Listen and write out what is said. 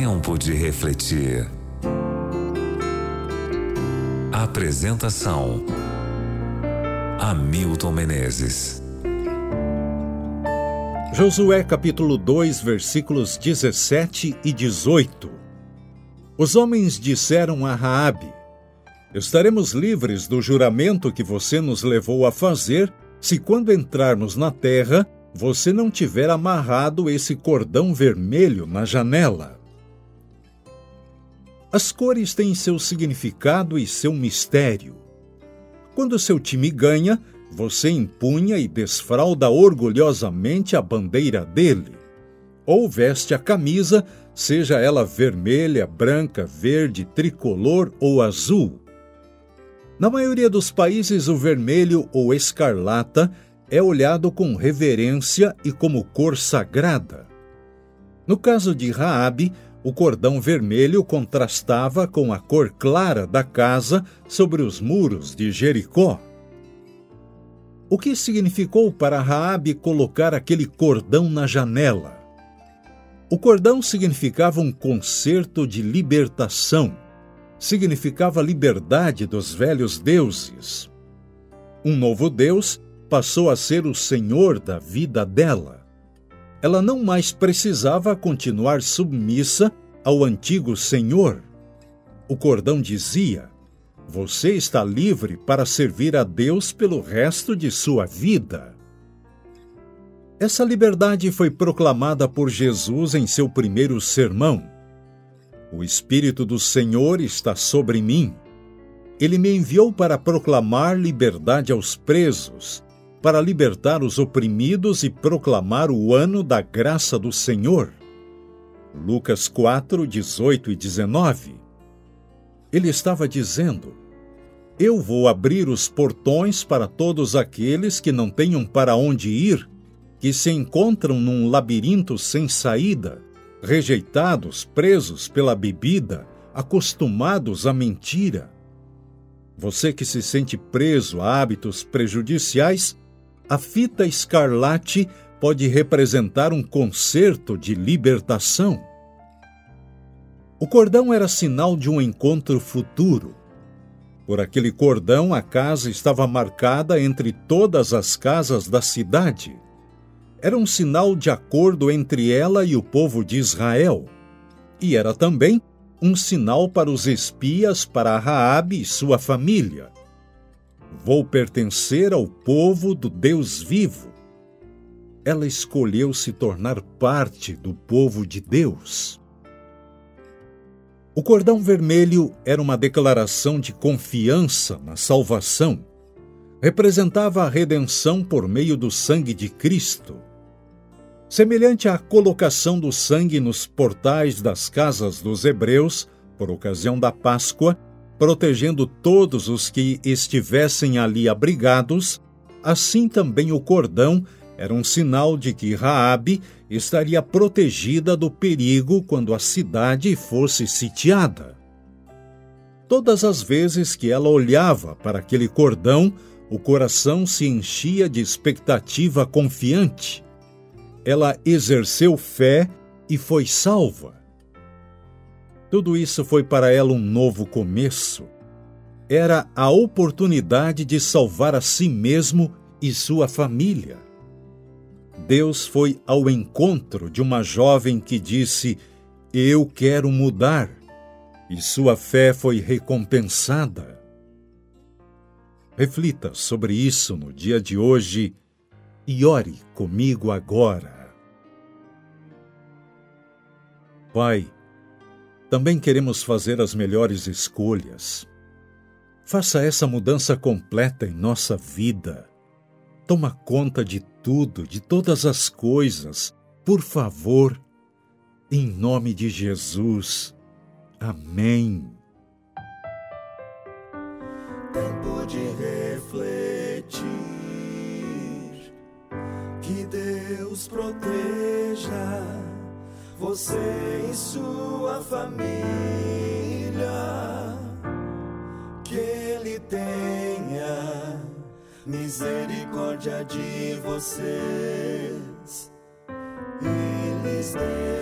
Tempo de refletir. Apresentação: Hamilton Menezes. Josué capítulo 2, versículos 17 e 18. Os homens disseram a Raabe: Estaremos livres do juramento que você nos levou a fazer, se quando entrarmos na terra, você não tiver amarrado esse cordão vermelho na janela. As cores têm seu significado e seu mistério. Quando seu time ganha, você empunha e desfralda orgulhosamente a bandeira dele. Ou veste a camisa, seja ela vermelha, branca, verde, tricolor ou azul. Na maioria dos países, o vermelho ou escarlata é olhado com reverência e como cor sagrada. No caso de Raabe, o cordão vermelho contrastava com a cor clara da casa sobre os muros de Jericó. O que significou para Raabe colocar aquele cordão na janela? O cordão significava um concerto de libertação significava liberdade dos velhos deuses. Um novo Deus passou a ser o Senhor da vida dela. Ela não mais precisava continuar submissa ao antigo Senhor. O cordão dizia: Você está livre para servir a Deus pelo resto de sua vida. Essa liberdade foi proclamada por Jesus em seu primeiro sermão o Espírito do Senhor está sobre mim. Ele me enviou para proclamar liberdade aos presos, para libertar os oprimidos e proclamar o ano da graça do Senhor. Lucas 4, 18 e 19. Ele estava dizendo: Eu vou abrir os portões para todos aqueles que não tenham para onde ir, que se encontram num labirinto sem saída rejeitados, presos pela bebida, acostumados à mentira. Você que se sente preso a hábitos prejudiciais, a fita escarlate pode representar um concerto de libertação. O cordão era sinal de um encontro futuro. Por aquele cordão, a casa estava marcada entre todas as casas da cidade era um sinal de acordo entre ela e o povo de Israel, e era também um sinal para os espias para Raabe e sua família. Vou pertencer ao povo do Deus vivo. Ela escolheu se tornar parte do povo de Deus. O cordão vermelho era uma declaração de confiança na salvação. Representava a redenção por meio do sangue de Cristo semelhante à colocação do sangue nos portais das casas dos hebreus, por ocasião da Páscoa, protegendo todos os que estivessem ali abrigados, assim também o cordão era um sinal de que Raabe estaria protegida do perigo quando a cidade fosse sitiada. Todas as vezes que ela olhava para aquele cordão, o coração se enchia de expectativa confiante ela exerceu fé e foi salva. Tudo isso foi para ela um novo começo. Era a oportunidade de salvar a si mesmo e sua família. Deus foi ao encontro de uma jovem que disse: Eu quero mudar, e sua fé foi recompensada. Reflita sobre isso no dia de hoje e ore comigo agora. Pai, também queremos fazer as melhores escolhas. Faça essa mudança completa em nossa vida. Toma conta de tudo, de todas as coisas, por favor. Em nome de Jesus. Amém. Tempo de refletir. Que Deus proteja você e sua família. Que Ele tenha misericórdia de vocês e lhes.